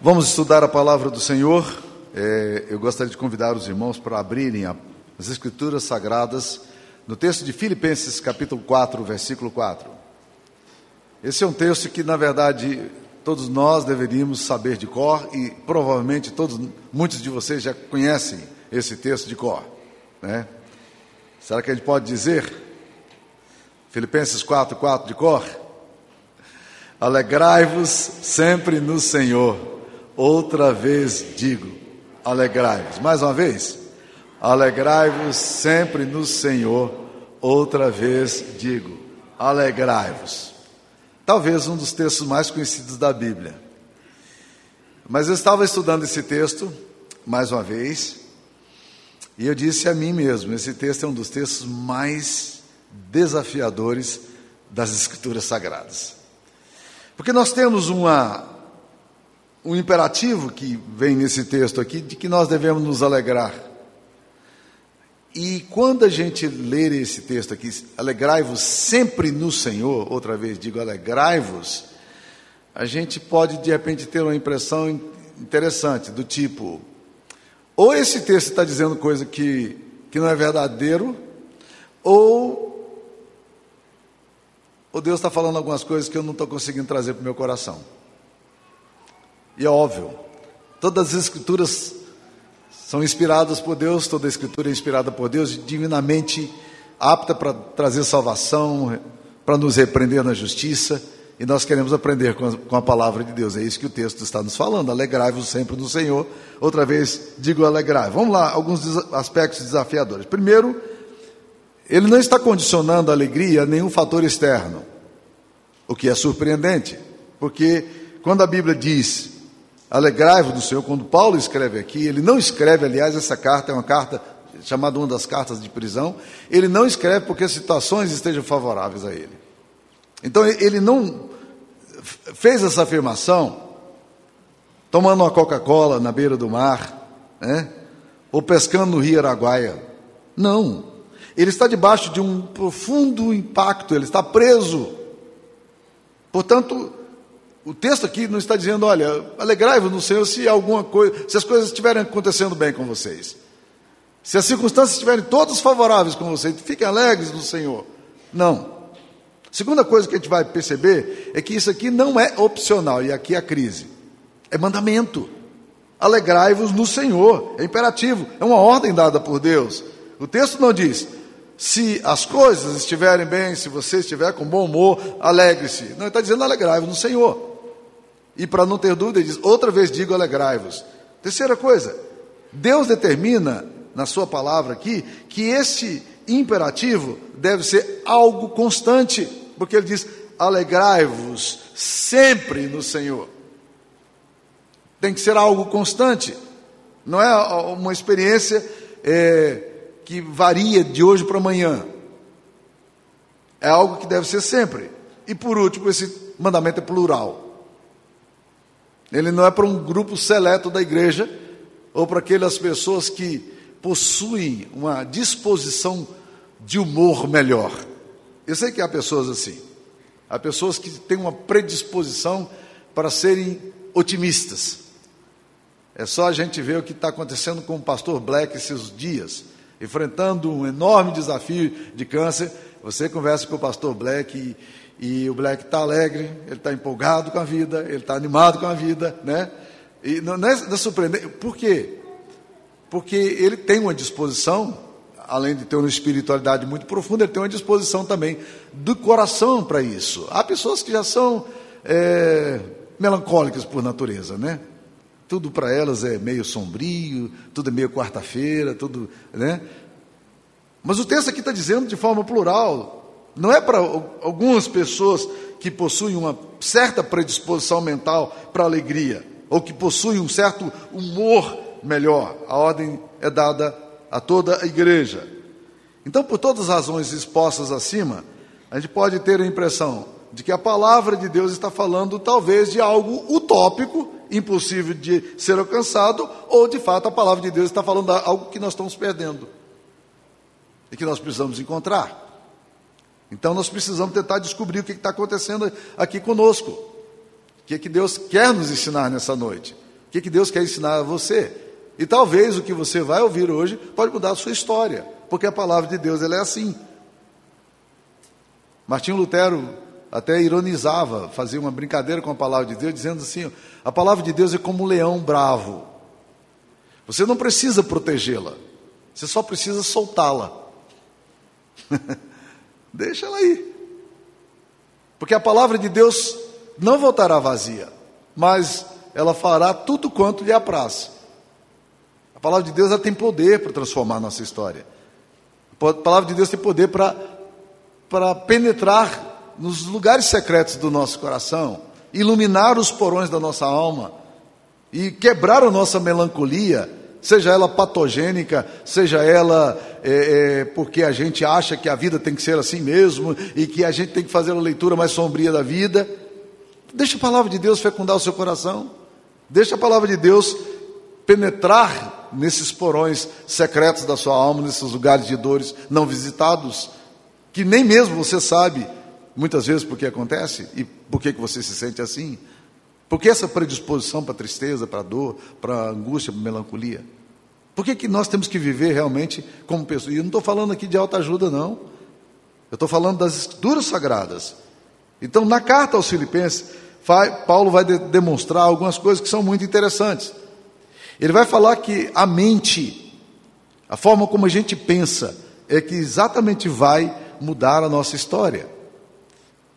Vamos estudar a palavra do Senhor. É, eu gostaria de convidar os irmãos para abrirem a, as Escrituras Sagradas no texto de Filipenses, capítulo 4, versículo 4. Esse é um texto que, na verdade, todos nós deveríamos saber de cor e provavelmente todos, muitos de vocês já conhecem esse texto de cor. Né? Será que a gente pode dizer? Filipenses 4, 4 de cor? Alegrai-vos sempre no Senhor. Outra vez digo, alegrai-vos. Mais uma vez, alegrai-vos sempre no Senhor. Outra vez digo, alegrai-vos. Talvez um dos textos mais conhecidos da Bíblia. Mas eu estava estudando esse texto, mais uma vez, e eu disse a mim mesmo: esse texto é um dos textos mais desafiadores das Escrituras Sagradas. Porque nós temos uma um imperativo que vem nesse texto aqui de que nós devemos nos alegrar. E quando a gente ler esse texto aqui, alegrai-vos sempre no Senhor, outra vez digo alegrai-vos, a gente pode de repente ter uma impressão interessante, do tipo, ou esse texto está dizendo coisa que, que não é verdadeiro, ou, ou Deus está falando algumas coisas que eu não estou conseguindo trazer para o meu coração. E é óbvio, todas as escrituras são inspiradas por Deus, toda a escritura é inspirada por Deus, divinamente apta para trazer salvação, para nos repreender na justiça, e nós queremos aprender com a, com a, palavra de Deus. É isso que o texto está nos falando. Alegrai-vos sempre no Senhor. Outra vez, digo alegrai. Vamos lá, alguns aspectos desafiadores. Primeiro, ele não está condicionando a alegria a nenhum fator externo, o que é surpreendente, porque quando a Bíblia diz Alegrai-vos do Senhor. Quando Paulo escreve aqui, ele não escreve, aliás, essa carta é uma carta chamada uma das cartas de prisão. Ele não escreve porque as situações estejam favoráveis a ele. Então ele não fez essa afirmação tomando uma Coca-Cola na beira do mar, né? ou pescando no rio Araguaia. Não. Ele está debaixo de um profundo impacto, ele está preso. Portanto, o texto aqui não está dizendo, olha, alegrai-vos no Senhor se alguma coisa, se as coisas estiverem acontecendo bem com vocês. Se as circunstâncias estiverem todas favoráveis com vocês, fiquem alegres no Senhor. Não. Segunda coisa que a gente vai perceber é que isso aqui não é opcional, e aqui é a crise. É mandamento. Alegrai-vos no Senhor. É imperativo, é uma ordem dada por Deus. O texto não diz, se as coisas estiverem bem, se você estiver com bom humor, alegre-se. Não, ele está dizendo alegrai-vos no Senhor. E para não ter dúvida, ele diz: outra vez digo, alegrai-vos. Terceira coisa, Deus determina na sua palavra aqui que esse imperativo deve ser algo constante, porque ele diz: alegrai-vos sempre no Senhor. Tem que ser algo constante, não é uma experiência é, que varia de hoje para amanhã. É algo que deve ser sempre. E por último, esse mandamento é plural. Ele não é para um grupo seleto da igreja ou para aquelas pessoas que possuem uma disposição de humor melhor. Eu sei que há pessoas assim. Há pessoas que têm uma predisposição para serem otimistas. É só a gente ver o que está acontecendo com o pastor Black esses dias, enfrentando um enorme desafio de câncer. Você conversa com o pastor Black e, e o Black está alegre, ele está empolgado com a vida, ele está animado com a vida, né? E não, é, não é surpreendente. Por quê? Porque ele tem uma disposição, além de ter uma espiritualidade muito profunda, ele tem uma disposição também do coração para isso. Há pessoas que já são é, melancólicas por natureza, né? Tudo para elas é meio sombrio, tudo é meio quarta-feira, tudo, né? Mas o texto aqui está dizendo de forma plural, não é para algumas pessoas que possuem uma certa predisposição mental para alegria, ou que possuem um certo humor melhor. A ordem é dada a toda a igreja. Então, por todas as razões expostas acima, a gente pode ter a impressão de que a palavra de Deus está falando talvez de algo utópico, impossível de ser alcançado, ou de fato a palavra de Deus está falando de algo que nós estamos perdendo e que nós precisamos encontrar. Então nós precisamos tentar descobrir o que está acontecendo aqui conosco. O que, que Deus quer nos ensinar nessa noite. O que, que Deus quer ensinar a você? E talvez o que você vai ouvir hoje pode mudar a sua história, porque a palavra de Deus ela é assim. Martinho Lutero até ironizava, fazia uma brincadeira com a palavra de Deus, dizendo assim: a palavra de Deus é como um leão bravo. Você não precisa protegê-la, você só precisa soltá-la. Deixa ela aí. Porque a palavra de Deus não voltará vazia, mas ela fará tudo quanto lhe apraz. A palavra de Deus tem poder para transformar nossa história. A palavra de Deus tem poder para, para penetrar nos lugares secretos do nosso coração, iluminar os porões da nossa alma e quebrar a nossa melancolia, seja ela patogênica, seja ela é, é, porque a gente acha que a vida tem que ser assim mesmo e que a gente tem que fazer a leitura mais sombria da vida. Deixa a palavra de Deus fecundar o seu coração. Deixa a palavra de Deus penetrar nesses porões secretos da sua alma, nesses lugares de dores não visitados, que nem mesmo você sabe muitas vezes por que acontece e por que, que você se sente assim. Por que essa predisposição para tristeza, para dor, para angústia, para melancolia? Por que, que nós temos que viver realmente como pessoas? E eu não estou falando aqui de alta ajuda, não. Eu estou falando das escrituras sagradas. Então, na carta aos Filipenses, Paulo vai demonstrar algumas coisas que são muito interessantes. Ele vai falar que a mente, a forma como a gente pensa, é que exatamente vai mudar a nossa história.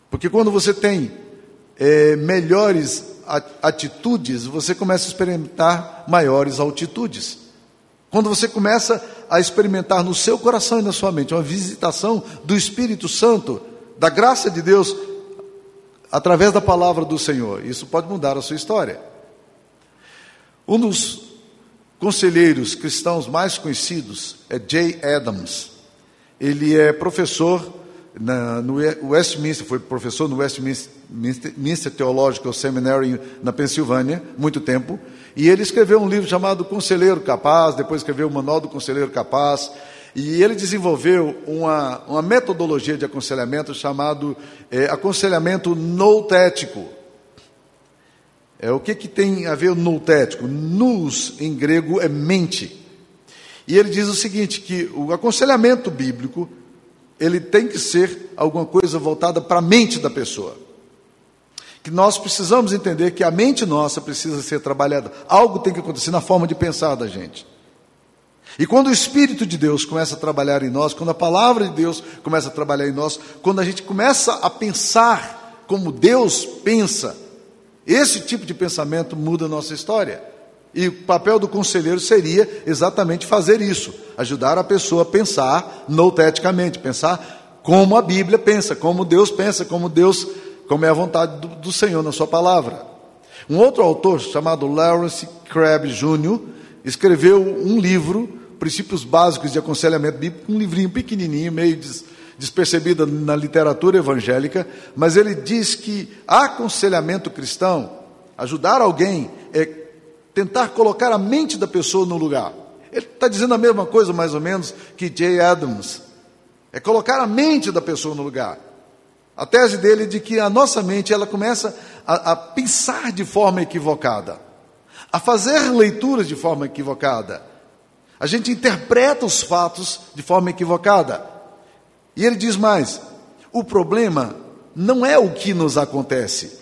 Porque quando você tem é, melhores atitudes, você começa a experimentar maiores altitudes. Quando você começa a experimentar no seu coração e na sua mente uma visitação do Espírito Santo, da graça de Deus, através da palavra do Senhor. Isso pode mudar a sua história. Um dos conselheiros cristãos mais conhecidos é Jay Adams. Ele é professor na, no Westminster, foi professor no Westminster Theological Seminary na Pensilvânia, muito tempo, e ele escreveu um livro chamado Conselheiro Capaz, depois escreveu o Manual do Conselheiro Capaz, e ele desenvolveu uma, uma metodologia de aconselhamento chamado é, aconselhamento noutético. É, o que, que tem a ver noutético? Nous, em grego, é mente. E ele diz o seguinte, que o aconselhamento bíblico, ele tem que ser alguma coisa voltada para a mente da pessoa. Que nós precisamos entender que a mente nossa precisa ser trabalhada. Algo tem que acontecer na forma de pensar da gente. E quando o Espírito de Deus começa a trabalhar em nós, quando a palavra de Deus começa a trabalhar em nós, quando a gente começa a pensar como Deus pensa, esse tipo de pensamento muda a nossa história. E o papel do conselheiro seria exatamente fazer isso, ajudar a pessoa a pensar nouteticamente, pensar como a Bíblia pensa, como Deus pensa, como Deus, como é a vontade do, do Senhor na sua palavra. Um outro autor chamado Lawrence Crabb Jr. escreveu um livro Princípios Básicos de Aconselhamento Bíblico, um livrinho pequenininho, meio des, despercebido na literatura evangélica, mas ele diz que aconselhamento cristão, ajudar alguém, é tentar colocar a mente da pessoa no lugar. Ele está dizendo a mesma coisa, mais ou menos, que Jay Adams. É colocar a mente da pessoa no lugar. A tese dele é de que a nossa mente ela começa a, a pensar de forma equivocada, a fazer leituras de forma equivocada. A gente interpreta os fatos de forma equivocada. E ele diz mais: o problema não é o que nos acontece.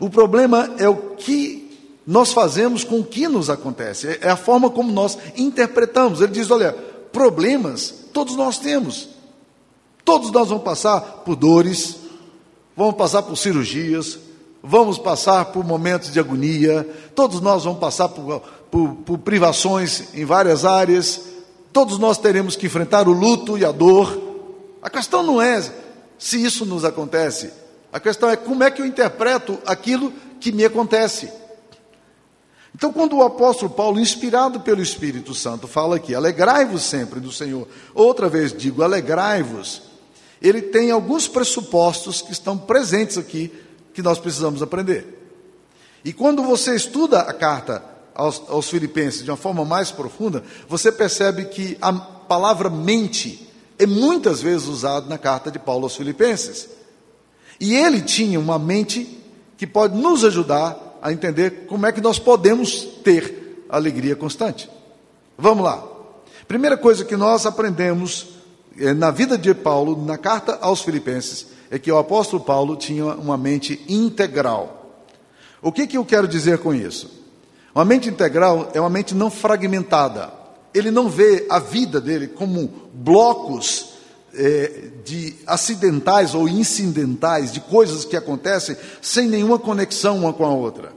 O problema é o que nós fazemos com o que nos acontece. É a forma como nós interpretamos. Ele diz: olha, problemas todos nós temos. Todos nós vamos passar por dores, vamos passar por cirurgias, vamos passar por momentos de agonia, todos nós vamos passar por por, por privações em várias áreas, todos nós teremos que enfrentar o luto e a dor. A questão não é se isso nos acontece, a questão é como é que eu interpreto aquilo que me acontece. Então, quando o apóstolo Paulo, inspirado pelo Espírito Santo, fala aqui, alegrai-vos sempre do Senhor, outra vez digo, alegrai-vos, ele tem alguns pressupostos que estão presentes aqui, que nós precisamos aprender. E quando você estuda a carta aos, aos Filipenses de uma forma mais profunda, você percebe que a palavra mente é muitas vezes usada na carta de Paulo aos Filipenses. E ele tinha uma mente que pode nos ajudar a entender como é que nós podemos ter alegria constante. Vamos lá. Primeira coisa que nós aprendemos eh, na vida de Paulo, na carta aos Filipenses, é que o apóstolo Paulo tinha uma mente integral. O que, que eu quero dizer com isso? Uma mente integral é uma mente não fragmentada. Ele não vê a vida dele como blocos é, de acidentais ou incidentais, de coisas que acontecem sem nenhuma conexão uma com a outra.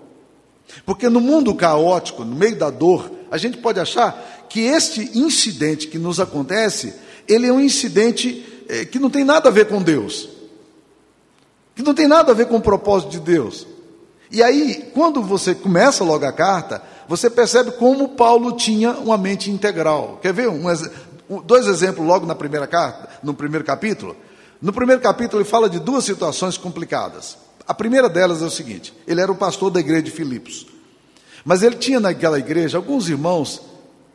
Porque no mundo caótico, no meio da dor, a gente pode achar que este incidente que nos acontece, ele é um incidente é, que não tem nada a ver com Deus, que não tem nada a ver com o propósito de Deus. E aí, quando você começa logo a carta, você percebe como Paulo tinha uma mente integral. Quer ver um, dois exemplos logo na primeira carta, no primeiro capítulo? No primeiro capítulo ele fala de duas situações complicadas. A primeira delas é o seguinte: ele era o pastor da igreja de Filipos. Mas ele tinha naquela igreja alguns irmãos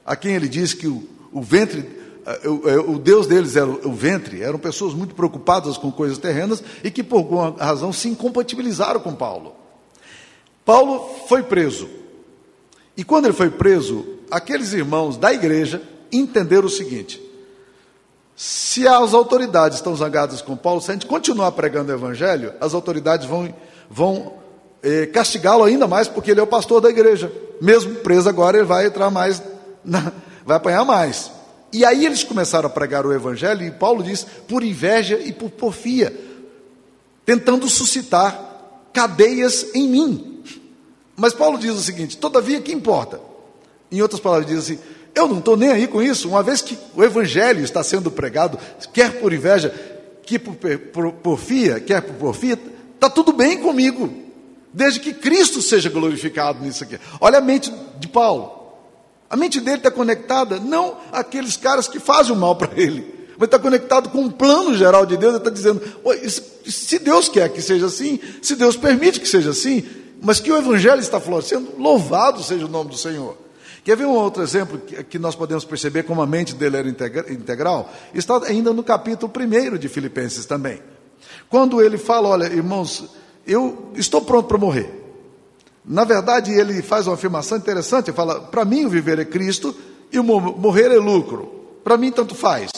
a quem ele disse que o, o ventre, eh, o, eh, o, Deus deles era o ventre, eram pessoas muito preocupadas com coisas terrenas e que por alguma razão se incompatibilizaram com Paulo. Paulo foi preso. E quando ele foi preso, aqueles irmãos da igreja entenderam o seguinte: se as autoridades estão zangadas com Paulo, se a gente continuar pregando o evangelho, as autoridades vão, vão eh, castigá-lo ainda mais, porque ele é o pastor da igreja. Mesmo preso agora, ele vai entrar mais, na, vai apanhar mais. E aí eles começaram a pregar o evangelho, e Paulo diz, por inveja e por porfia, tentando suscitar cadeias em mim. Mas Paulo diz o seguinte: todavia, que importa? Em outras palavras, diz assim: eu não estou nem aí com isso, uma vez que o evangelho está sendo pregado, quer por inveja, quer por porfia, quer por porfia, está tudo bem comigo, desde que Cristo seja glorificado nisso aqui. Olha a mente de Paulo. A mente dele está conectada não àqueles caras que fazem o mal para ele, mas está conectado com o plano geral de Deus. Ele está dizendo: se Deus quer que seja assim, se Deus permite que seja assim, mas que o Evangelho está florescendo, louvado seja o nome do Senhor. Quer ver um outro exemplo que, nós podemos perceber como a mente dele era integra, integral? Está ainda no capítulo 1 de Filipenses também. Quando ele fala: Olha, irmãos, eu estou pronto para morrer. Na verdade, ele faz uma afirmação interessante: ele fala, para mim o viver é Cristo e o morrer é lucro. Para mim, tanto faz.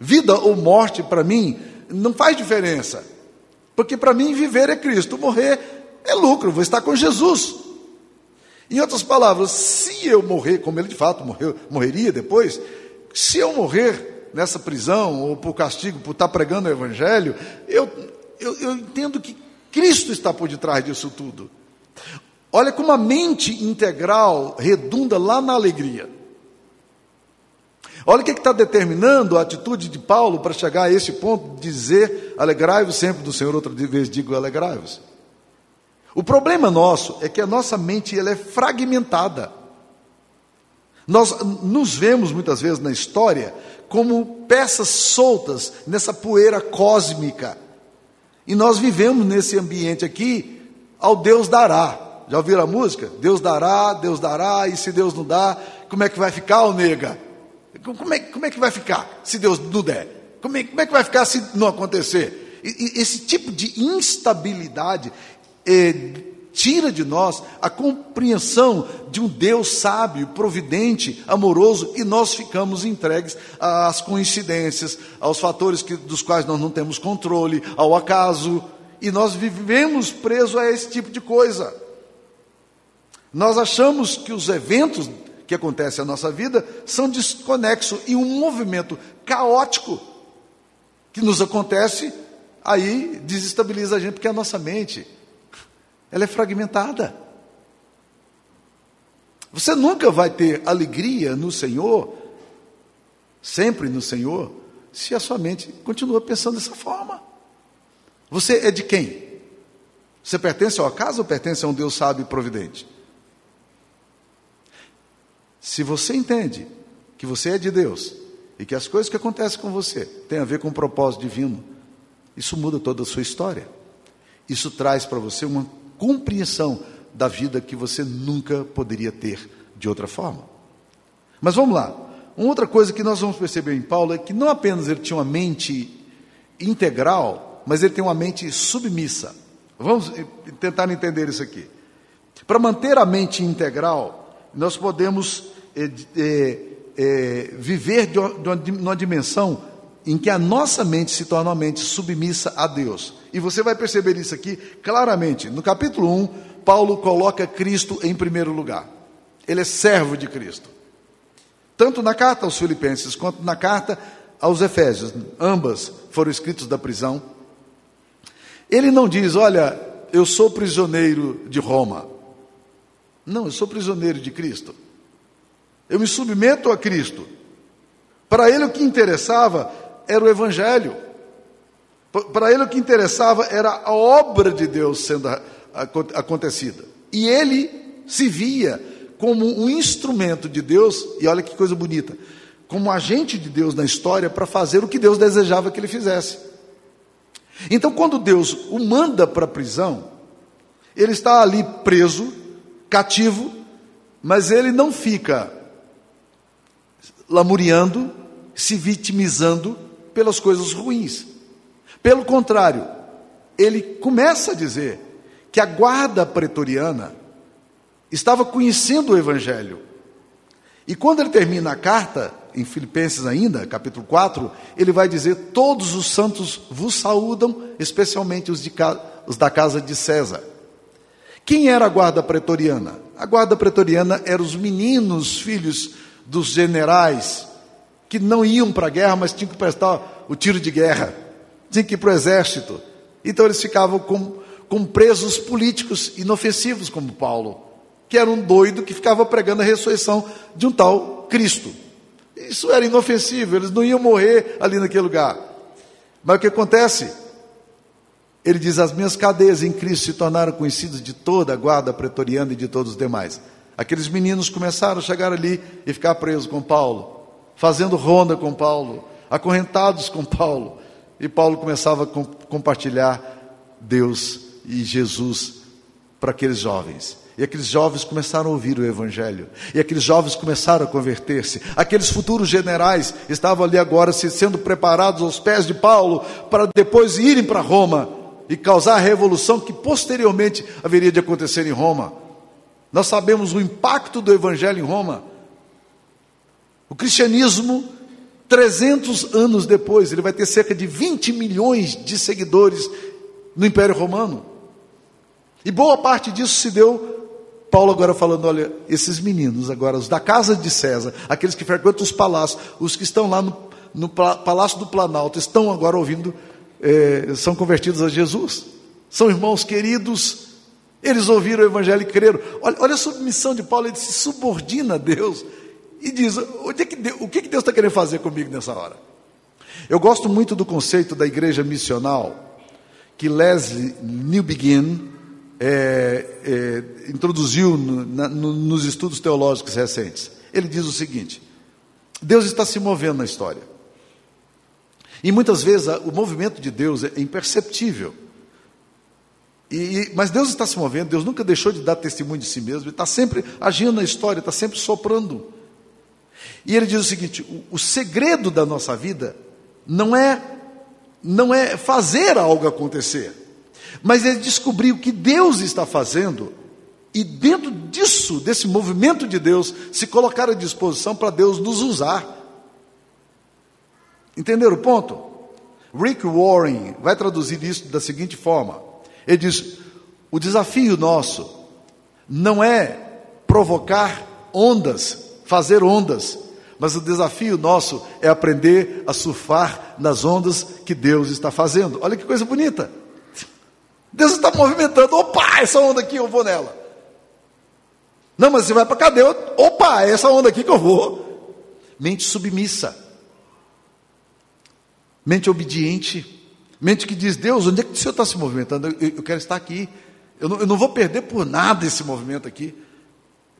Vida ou morte, para mim, não faz diferença. Porque para mim, viver é Cristo, morrer é lucro, vou estar com Jesus. Em outras palavras, se eu morrer, como ele de fato morreu, morreria depois, se eu morrer nessa prisão ou por castigo, por estar pregando o Evangelho, eu, eu, eu entendo que Cristo está por detrás disso tudo. Olha como a mente integral redunda lá na alegria. Olha o que está determinando a atitude de Paulo para chegar a esse ponto de dizer: alegrai-vos sempre do Senhor, outra vez digo alegrai-vos. O problema nosso é que a nossa mente ela é fragmentada. Nós nos vemos muitas vezes na história como peças soltas nessa poeira cósmica. E nós vivemos nesse ambiente aqui, ao Deus dará. Já ouviram a música? Deus dará, Deus dará, e se Deus não dá, como é que vai ficar, ô nega? Como é, como é que vai ficar se Deus não der? Como é, como é que vai ficar se não acontecer? E, esse tipo de instabilidade, tira de nós a compreensão de um Deus sábio, providente, amoroso, e nós ficamos entregues às coincidências, aos fatores que, dos quais nós não temos controle, ao acaso, e nós vivemos presos a esse tipo de coisa. Nós achamos que os eventos que acontecem na nossa vida são desconexos e um movimento caótico que nos acontece aí desestabiliza a gente, porque é a nossa mente ela é fragmentada. Você nunca vai ter alegria no Senhor, sempre no Senhor, se a sua mente continua pensando dessa forma. Você é de quem? Você pertence ao acaso ou pertence a um Deus sábio e providente? Se você entende que você é de Deus e que as coisas que acontecem com você têm a ver com um propósito divino, isso muda toda a sua história. Isso traz para você uma compreensão da vida que você nunca poderia ter de outra forma. Mas vamos lá. Uma outra coisa que nós vamos perceber em Paulo é que não apenas ele tinha uma mente integral, mas ele tem uma mente submissa. Vamos tentar entender isso aqui. Para manter a mente integral, nós podemos é, é, é, viver de uma, de uma dimensão em que a nossa mente se torna uma mente submissa a Deus. E você vai perceber isso aqui claramente. No capítulo 1, Paulo coloca Cristo em primeiro lugar. Ele é servo de Cristo. Tanto na carta aos Filipenses quanto na carta aos Efésios, ambas foram escritos da prisão. Ele não diz, olha, eu sou prisioneiro de Roma. Não, eu sou prisioneiro de Cristo. Eu me submeto a Cristo. Para ele o que interessava era o Evangelho. Para ele o que interessava era a obra de Deus sendo acontecida. E ele se via como um instrumento de Deus, e olha que coisa bonita, como agente de Deus na história para fazer o que Deus desejava que ele fizesse. Então, quando Deus o manda para a prisão, ele está ali preso, cativo, mas ele não fica lamuriando, se vitimizando pelas coisas ruins. Pelo contrário, ele começa a dizer que a guarda pretoriana estava conhecendo o Evangelho. E quando ele termina a carta, em Filipenses ainda, capítulo 4, ele vai dizer: Todos os santos vos saúdam, especialmente os, de, os da casa de César. Quem era a guarda pretoriana? A guarda pretoriana eram os meninos, filhos dos generais, que não iam para a guerra, mas tinham que prestar o tiro de guerra, tinham que ir para o exército. Então eles ficavam com, com presos políticos inofensivos, como Paulo que era um doido que ficava pregando a ressurreição de um tal Cristo. Isso era inofensivo, eles não iam morrer ali naquele lugar. Mas o que acontece? Ele diz: As minhas cadeias em Cristo se tornaram conhecidas de toda a guarda pretoriana e de todos os demais. Aqueles meninos começaram a chegar ali e ficar presos com Paulo, fazendo ronda com Paulo, acorrentados com Paulo. E Paulo começava a compartilhar Deus e Jesus para aqueles jovens. E aqueles jovens começaram a ouvir o Evangelho. E aqueles jovens começaram a converter-se. Aqueles futuros generais estavam ali agora sendo preparados aos pés de Paulo para depois irem para Roma e causar a revolução que posteriormente haveria de acontecer em Roma. Nós sabemos o impacto do Evangelho em Roma. O cristianismo, 300 anos depois, ele vai ter cerca de 20 milhões de seguidores no Império Romano. E boa parte disso se deu Paulo agora falando, olha, esses meninos agora, os da casa de César, aqueles que frequentam os palácios, os que estão lá no, no Palácio do Planalto, estão agora ouvindo, é, são convertidos a Jesus. São irmãos queridos, eles ouviram o Evangelho e creram. Olha, olha a submissão de Paulo, ele se subordina a Deus e diz: onde é que Deus, o que Deus está querendo fazer comigo nessa hora? Eu gosto muito do conceito da igreja missional que Leslie Newbegin é, é, introduziu no, na, no, nos estudos teológicos recentes. Ele diz o seguinte: Deus está se movendo na história. E muitas vezes o movimento de Deus é imperceptível. E, mas Deus está se movendo, Deus nunca deixou de dar testemunho de si mesmo, Ele está sempre agindo na história, está sempre soprando. E ele diz o seguinte: o, o segredo da nossa vida não é, não é fazer algo acontecer mas ele descobriu o que Deus está fazendo e dentro disso, desse movimento de Deus, se colocar à disposição para Deus nos usar. Entenderam o ponto? Rick Warren vai traduzir isso da seguinte forma: ele diz, o desafio nosso não é provocar ondas, fazer ondas, mas o desafio nosso é aprender a surfar nas ondas que Deus está fazendo. Olha que coisa bonita. Deus está movimentando. Opa, essa onda aqui eu vou nela. Não, mas você vai para cadeia. Opa, essa onda aqui que eu vou. Mente submissa. Mente obediente. Mente que diz: Deus, onde é que o Senhor está se movimentando? Eu, eu quero estar aqui. Eu não, eu não, vou perder por nada esse movimento aqui.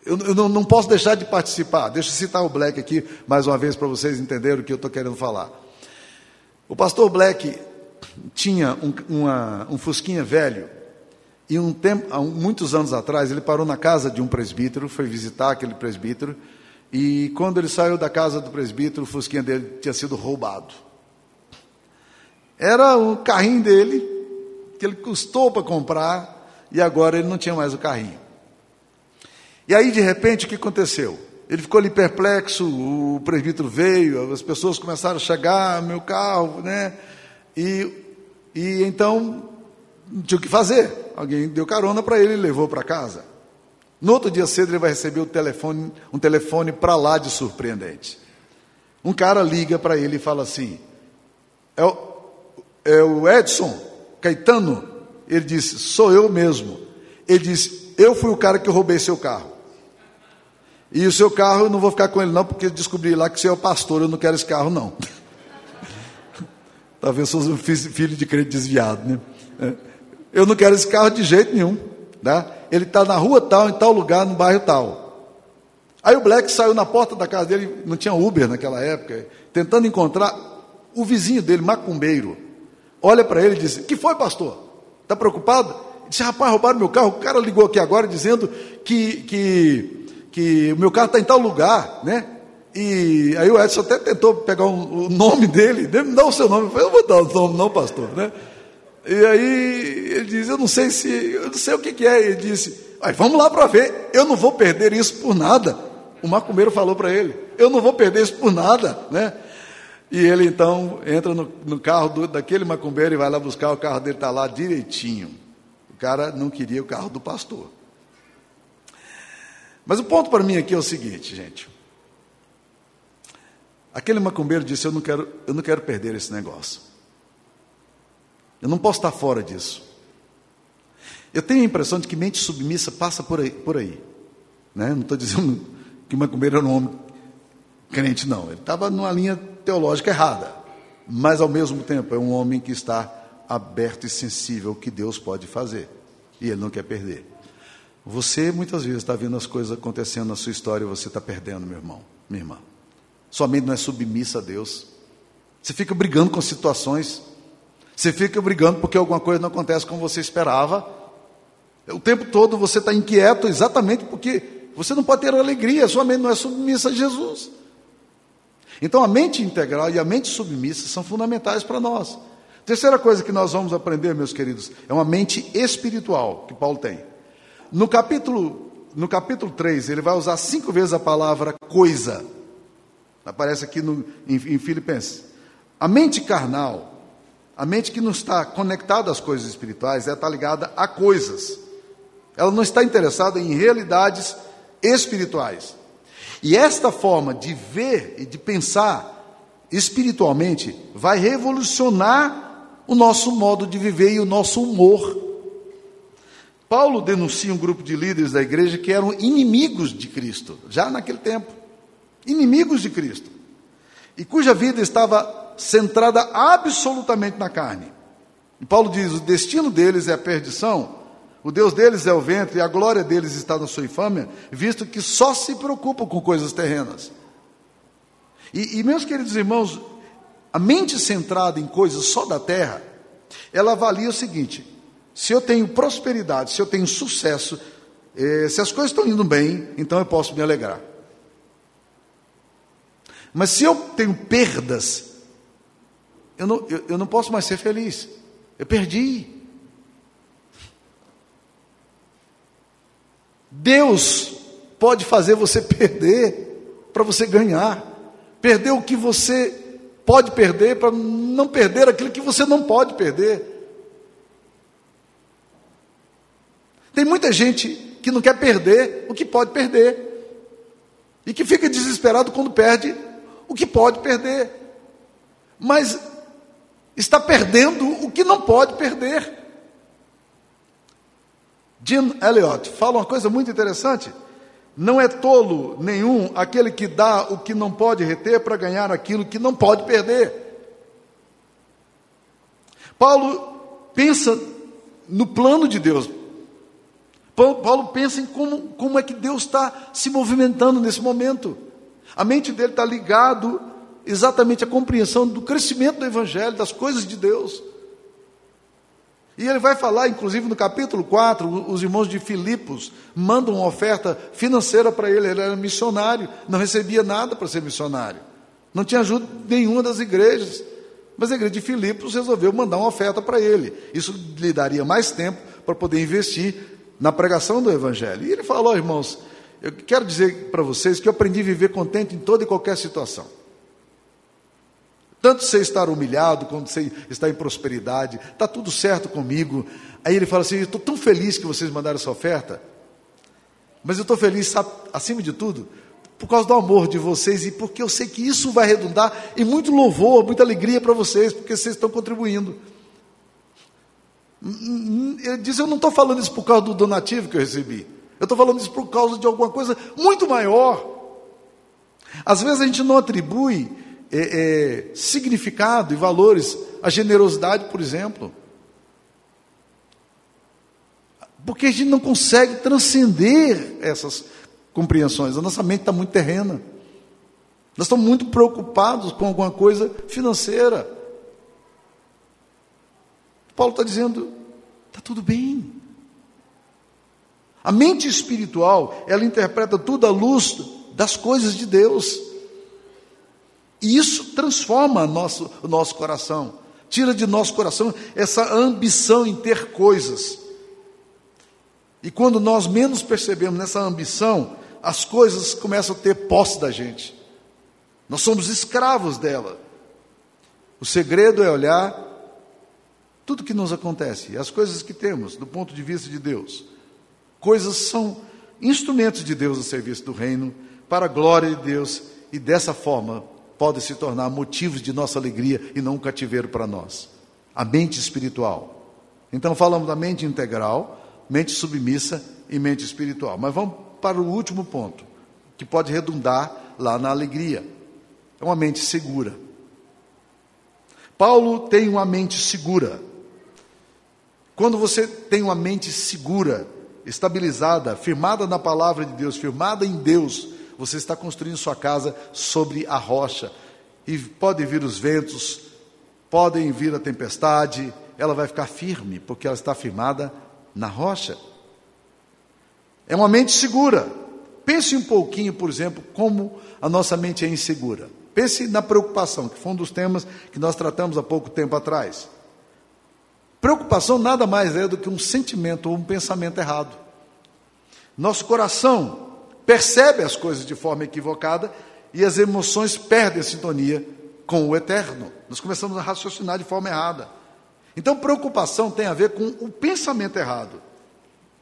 Eu, eu não, não, posso deixar de participar. Deixa eu citar o Black aqui mais uma vez para vocês entenderem o que eu estou querendo falar. O pastor Black tinha um, uma, um fusquinha velho, e um tempo, há muitos anos atrás, ele parou na casa de um presbítero, foi visitar aquele presbítero, e quando ele saiu da casa do presbítero, o fusquinha dele tinha sido roubado. Era o carrinho dele, que ele custou para comprar, e agora ele não tinha mais o carrinho. E aí, de repente, o que aconteceu? Ele ficou ali perplexo, o presbítero veio, as pessoas começaram a chegar, meu carro, né? E, e então, não tinha o que fazer. Alguém deu carona para ele e levou para casa. No outro dia cedo, ele vai receber o telefone, um telefone para lá de surpreendente. Um cara liga para ele e fala assim: é o, é o Edson Caetano? Ele disse: Sou eu mesmo. Ele disse: Eu fui o cara que roubei seu carro. E o seu carro eu não vou ficar com ele, não, porque descobri lá que você é o pastor, eu não quero esse carro, não. Talvez eu sou um filho de crente desviado, né? É. Eu não quero esse carro de jeito nenhum. Tá? Ele está na rua tal, em tal lugar, no bairro tal. Aí o Black saiu na porta da casa dele, não tinha Uber naquela época, tentando encontrar o vizinho dele, macumbeiro. Olha para ele e diz: Que foi, pastor? Está preocupado? Ele disse: Rapaz, roubaram meu carro. O cara ligou aqui agora dizendo que, que, que o meu carro está em tal lugar, né? E aí o Edson até tentou pegar um, o nome dele, me dá o seu nome. Eu falei: Eu vou dar o nome, não, pastor, né? E aí ele diz: Eu não sei se, eu não sei o que, que é. Ele disse: Vamos lá para ver. Eu não vou perder isso por nada. O macumbeiro falou para ele: Eu não vou perder isso por nada, né? E ele então entra no, no carro do, daquele macumbeiro e vai lá buscar o carro dele, está lá direitinho. O cara não queria o carro do pastor. Mas o ponto para mim aqui é o seguinte, gente. Aquele macumbeiro disse: Eu não quero, eu não quero perder esse negócio. Eu não posso estar fora disso. Eu tenho a impressão de que mente submissa passa por aí. Por aí né? Não estou dizendo que macumbeiro era um homem crente, não. Ele estava numa linha teológica errada. Mas, ao mesmo tempo, é um homem que está aberto e sensível ao que Deus pode fazer. E ele não quer perder. Você, muitas vezes, está vendo as coisas acontecendo na sua história e você está perdendo, meu irmão, minha irmã. Sua mente não é submissa a Deus. Você fica brigando com situações. Você fica brigando porque alguma coisa não acontece como você esperava. O tempo todo você está inquieto exatamente porque você não pode ter alegria, sua mente não é submissa a Jesus. Então a mente integral e a mente submissa são fundamentais para nós. Terceira coisa que nós vamos aprender, meus queridos, é uma mente espiritual que Paulo tem. No capítulo, no capítulo 3, ele vai usar cinco vezes a palavra coisa. Aparece aqui no, em, em Filipenses. A mente carnal, a mente que não está conectada às coisas espirituais, ela está ligada a coisas. Ela não está interessada em realidades espirituais. E esta forma de ver e de pensar espiritualmente vai revolucionar o nosso modo de viver e o nosso humor. Paulo denuncia um grupo de líderes da igreja que eram inimigos de Cristo, já naquele tempo. Inimigos de Cristo. E cuja vida estava centrada absolutamente na carne. E Paulo diz: o destino deles é a perdição, o Deus deles é o ventre e a glória deles está na sua infâmia, visto que só se preocupam com coisas terrenas. E, e meus queridos irmãos, a mente centrada em coisas só da terra, ela avalia o seguinte: se eu tenho prosperidade, se eu tenho sucesso, eh, se as coisas estão indo bem, então eu posso me alegrar. Mas se eu tenho perdas, eu não, eu, eu não posso mais ser feliz. Eu perdi. Deus pode fazer você perder para você ganhar. Perder o que você pode perder para não perder aquilo que você não pode perder. Tem muita gente que não quer perder o que pode perder. E que fica desesperado quando perde o que pode perder. Mas está perdendo o que não pode perder. Jim Elliot fala uma coisa muito interessante. Não é tolo nenhum aquele que dá o que não pode reter para ganhar aquilo que não pode perder. Paulo pensa no plano de Deus. Paulo pensa em como, como é que Deus está se movimentando nesse momento. A mente dele está ligado exatamente à compreensão do crescimento do Evangelho, das coisas de Deus. E ele vai falar, inclusive no capítulo 4, os irmãos de Filipos mandam uma oferta financeira para ele. Ele era missionário, não recebia nada para ser missionário. Não tinha ajuda nenhuma das igrejas. Mas a igreja de Filipos resolveu mandar uma oferta para ele. Isso lhe daria mais tempo para poder investir na pregação do Evangelho. E ele falou, irmãos, Eu quero dizer para vocês que eu aprendi a viver contente em toda e qualquer situação. Tanto você estar humilhado, quanto você estar em prosperidade, está tudo certo comigo. Aí ele fala assim: estou tão feliz que vocês mandaram essa oferta, mas eu estou feliz, sabe, acima de tudo, por causa do amor de vocês e porque eu sei que isso vai redundar em muito louvor, muita alegria para vocês, porque vocês estão contribuindo. Ele diz: Eu não estou falando isso por causa do donativo que eu recebi, eu estou falando isso por causa de alguma coisa muito maior. Às vezes a gente não atribui é, é, significado e valores à generosidade, por exemplo. Porque a gente não consegue transcender essas compreensões. A nossa mente está muito terrena. Nós estamos muito preocupados com alguma coisa financeira. Paulo está dizendo: está tudo bem. A mente espiritual, ela interpreta tudo à luz das coisas de Deus. E isso transforma nosso, o nosso coração, tira de nosso coração essa ambição em ter coisas. E quando nós menos percebemos nessa ambição, as coisas começam a ter posse da gente. Nós somos escravos dela. O segredo é olhar tudo que nos acontece, as coisas que temos, do ponto de vista de Deus. Coisas são instrumentos de Deus a serviço do reino, para a glória de Deus, e dessa forma podem se tornar motivos de nossa alegria e não um cativeiro para nós. A mente espiritual. Então falamos da mente integral, mente submissa e mente espiritual. Mas vamos para o último ponto, que pode redundar lá na alegria. É uma mente segura. Paulo tem uma mente segura. Quando você tem uma mente segura, estabilizada, firmada na palavra de Deus, firmada em Deus, você está construindo sua casa sobre a rocha. E podem vir os ventos, podem vir a tempestade, ela vai ficar firme, porque ela está firmada na rocha. É uma mente segura. Pense um pouquinho, por exemplo, como a nossa mente é insegura. Pense na preocupação, que foi um dos temas que nós tratamos há pouco tempo atrás. Preocupação nada mais é do que um sentimento ou um pensamento errado. Nosso coração percebe as coisas de forma equivocada e as emoções perdem a sintonia com o eterno. Nós começamos a raciocinar de forma errada. Então, preocupação tem a ver com o pensamento errado.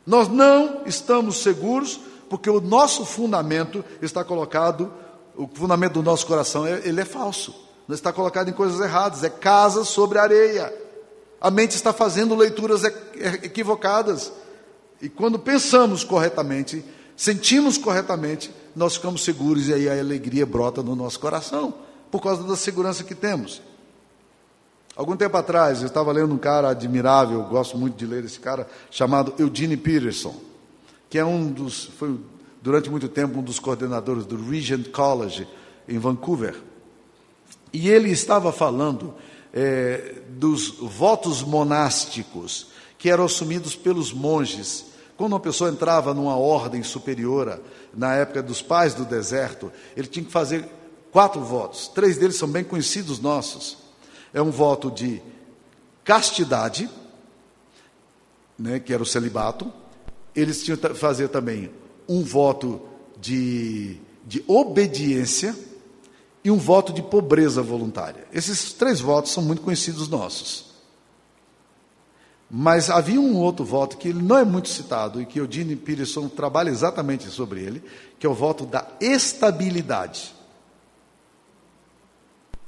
Nós não estamos seguros porque o nosso fundamento está colocado, o fundamento do nosso coração, ele é falso. Não está colocado em coisas erradas, é casa sobre areia. A mente está fazendo leituras equivocadas. E quando pensamos corretamente, sentimos corretamente, nós ficamos seguros e aí a alegria brota no nosso coração, por causa da segurança que temos. Algum tempo atrás, eu estava lendo um cara admirável, gosto muito de ler esse cara, chamado Eugene Peterson, que é um dos, foi durante muito tempo um dos coordenadores do Regent College em Vancouver. E ele estava falando é, dos votos monásticos que eram assumidos pelos monges. Quando uma pessoa entrava numa ordem superior, na época dos pais do deserto, ele tinha que fazer quatro votos. Três deles são bem conhecidos nossos. É um voto de castidade, né, que era o celibato. Eles tinham que fazer também um voto de, de obediência e um voto de pobreza voluntária. Esses três votos são muito conhecidos nossos. Mas havia um outro voto que ele não é muito citado e que o Dini Peterson trabalha exatamente sobre ele, que é o voto da estabilidade.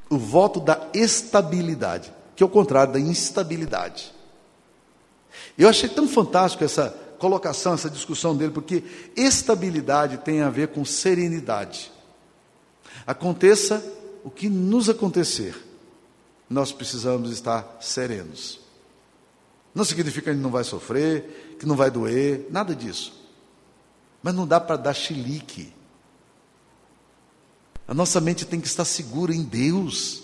O voto da estabilidade, que é o contrário da instabilidade. Eu achei tão fantástico essa colocação, essa discussão dele, porque estabilidade tem a ver com serenidade. Aconteça o que nos acontecer, nós precisamos estar serenos. Não significa que não vai sofrer, que não vai doer, nada disso. Mas não dá para dar chilique. A nossa mente tem que estar segura em Deus.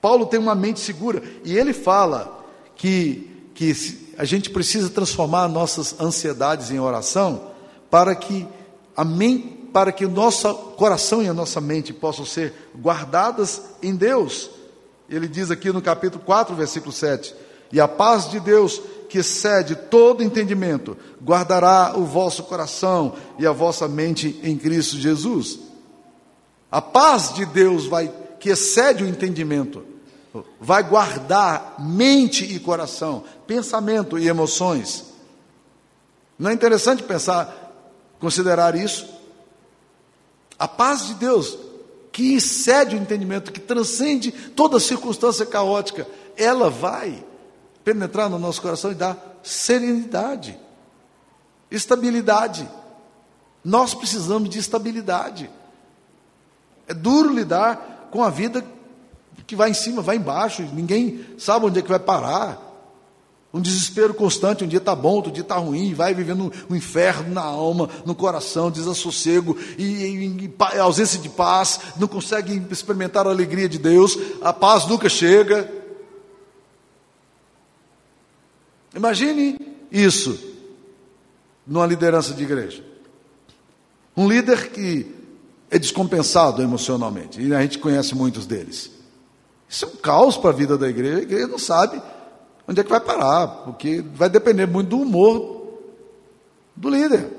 Paulo tem uma mente segura e ele fala que, que a gente precisa transformar nossas ansiedades em oração para que a mente para que o nosso coração e a nossa mente possam ser guardadas em Deus. Ele diz aqui no capítulo 4, versículo 7: E a paz de Deus, que excede todo entendimento, guardará o vosso coração e a vossa mente em Cristo Jesus. A paz de Deus vai que excede o entendimento, vai guardar mente e coração, pensamento e emoções. Não é interessante pensar, considerar isso? A paz de Deus, que excede o entendimento, que transcende toda circunstância caótica, ela vai penetrar no nosso coração e dar serenidade, estabilidade. Nós precisamos de estabilidade. É duro lidar com a vida que vai em cima, vai embaixo, ninguém sabe onde é que vai parar. Um desespero constante, um dia está bom, outro dia está ruim, vai vivendo um inferno na alma, no coração, desassossego e, e, e, ausência de paz, não consegue experimentar a alegria de Deus, a paz nunca chega. Imagine isso numa liderança de igreja. Um líder que é descompensado emocionalmente, e a gente conhece muitos deles. Isso é um caos para a vida da igreja, a igreja não sabe onde é que vai parar, porque vai depender muito do humor do líder.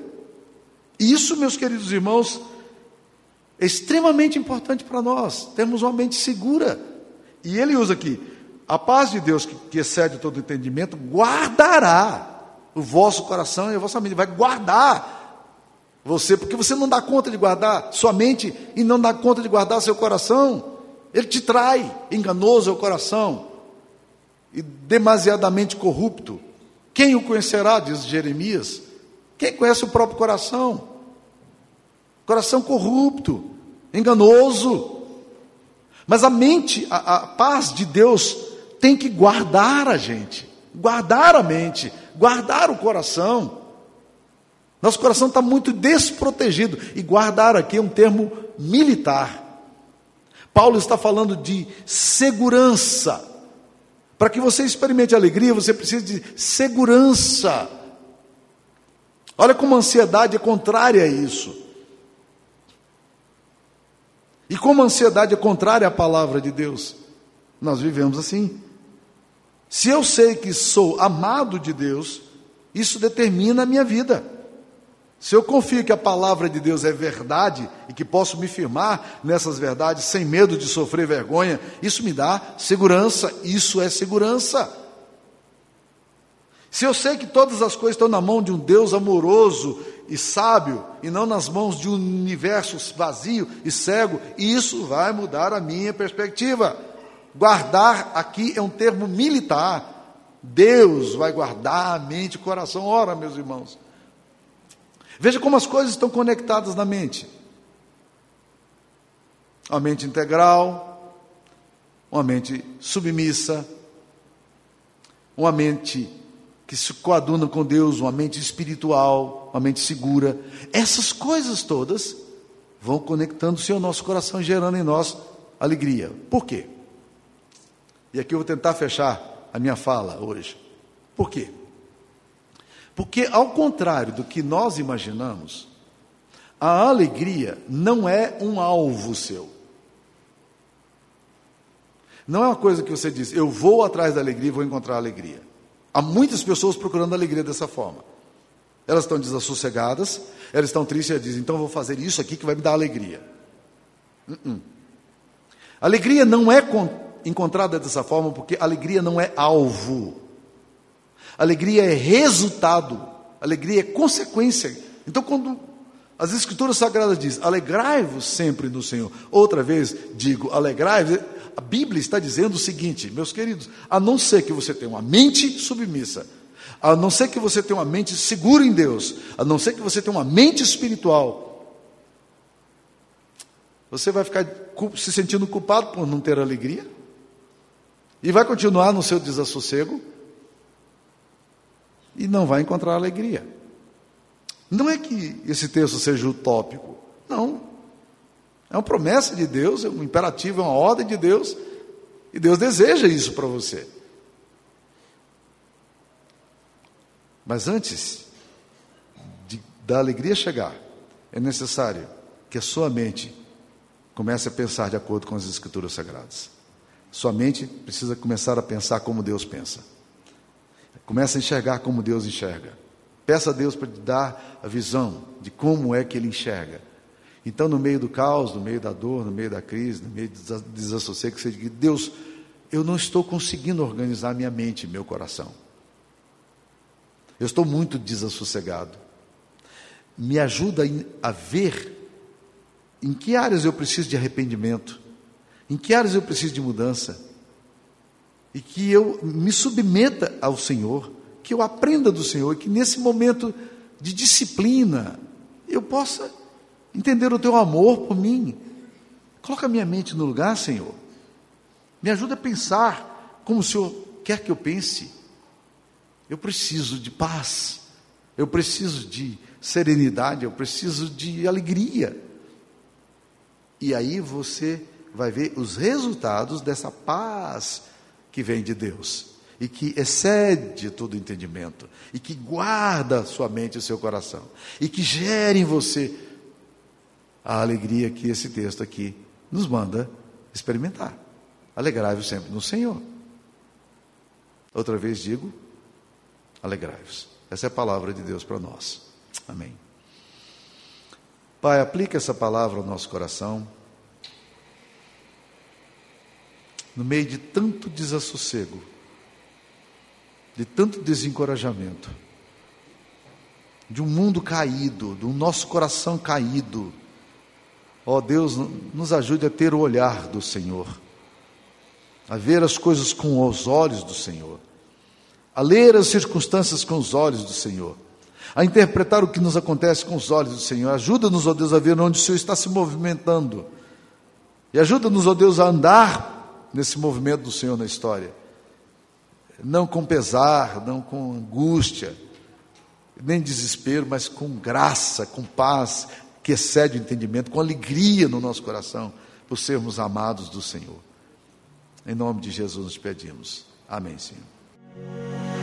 Isso, meus queridos irmãos, é extremamente importante para nós, termos uma mente segura. E ele usa aqui, a paz de Deus, que, que excede todo entendimento, guardará o vosso coração e a vossa mente, vai guardar você, porque você não dá conta de guardar sua mente e não dá conta de guardar seu coração. Ele te trai, enganoso é o coração e demasiadamente corrupto. Quem o conhecerá, diz Jeremias? Quem conhece o próprio coração? Coração corrupto, enganoso. Mas a mente, a, a paz de Deus tem que guardar a gente, guardar a mente, guardar o coração. Nosso coração está muito desprotegido. E guardar aqui é um termo militar. Paulo está falando de segurança. Para que você experimente alegria, você precisa de segurança. Olha como a ansiedade é contrária a isso. E como a ansiedade é contrária à palavra de Deus, nós vivemos assim. Se eu sei que sou amado de Deus, isso determina a minha vida. Se eu confio que a palavra de Deus é verdade e que posso me firmar nessas verdades sem medo de sofrer vergonha, isso me dá segurança, isso é segurança. Se eu sei que todas as coisas estão na mão de um Deus amoroso e sábio e não nas mãos de um universo vazio e cego, isso vai mudar a minha perspectiva. Guardar aqui é um termo militar. Deus vai guardar a mente e o coração. Ora, meus irmãos, Veja como as coisas estão conectadas na mente. Uma mente integral, uma mente submissa, uma mente que se coaduna com Deus, uma mente espiritual, uma mente segura. Essas coisas todas vão conectando-se ao nosso coração, gerando em nós alegria. Por quê? E aqui eu vou tentar fechar a minha fala hoje. Por quê? Porque, ao contrário do que nós imaginamos, a alegria não é um alvo seu. Não é uma coisa que você diz, eu vou atrás da alegria e vou encontrar alegria. Há muitas pessoas procurando alegria dessa forma. Elas estão desassossegadas, elas estão tristes e dizem, então vou fazer isso aqui que vai me dar alegria. Uh -uh. Alegria não é encontrada dessa forma porque alegria não é alvo. Alegria é resultado, alegria é consequência. Então, quando as Escrituras Sagradas dizem, alegrai-vos sempre no Senhor, outra vez digo, alegrai-vos, a Bíblia está dizendo o seguinte, meus queridos, a não ser que você tenha uma mente submissa, a não ser que você tenha uma mente segura em Deus, a não ser que você tenha uma mente espiritual, você vai ficar se sentindo culpado por não ter alegria e vai continuar no seu desassossego e não vai encontrar alegria. Não é que esse texto seja utópico, não. É uma promessa de Deus, é um imperativo, é uma ordem de Deus, e Deus deseja isso para você. Mas antes de, da alegria chegar, é necessário que a sua mente comece a pensar de acordo com as Escrituras Sagradas. Sua mente precisa começar a pensar como Deus pensa. Começa a enxergar como Deus enxerga. Peça a Deus para te dar a visão de como é que Ele enxerga. Então, no meio do caos, no meio da dor, no meio da crise, no meio do desassossego, você diga: Deus, eu não estou conseguindo organizar minha mente e meu coração. Eu estou muito desassossegado. Me ajuda a ver em que áreas eu preciso de arrependimento, em que áreas eu preciso de mudança, e que eu me submeta ao Senhor, que eu aprenda do Senhor, e que nesse momento de disciplina eu possa entender o teu amor por mim. Coloca minha mente no lugar, Senhor. Me ajuda a pensar como o Senhor quer que eu pense. Eu preciso de paz, eu preciso de serenidade, eu preciso de alegria. E aí você vai ver os resultados dessa paz que vem de Deus e que excede todo entendimento e que guarda sua mente e seu coração e que gere em você a alegria que esse texto aqui nos manda experimentar. Alegrai-vos sempre no Senhor. Outra vez digo, alegrai-vos. Essa é a palavra de Deus para nós. Amém. Pai, aplica essa palavra ao nosso coração. No meio de tanto desassossego, de tanto desencorajamento, de um mundo caído, do nosso coração caído. Ó oh, Deus, nos ajude a ter o olhar do Senhor, a ver as coisas com os olhos do Senhor, a ler as circunstâncias com os olhos do Senhor, a interpretar o que nos acontece com os olhos do Senhor. Ajuda-nos, ó oh Deus, a ver onde o Senhor está se movimentando. E ajuda-nos, ó oh Deus, a andar nesse movimento do Senhor na história. Não com pesar, não com angústia, nem desespero, mas com graça, com paz, que excede o entendimento, com alegria no nosso coração, por sermos amados do Senhor. Em nome de Jesus nos pedimos. Amém, Senhor.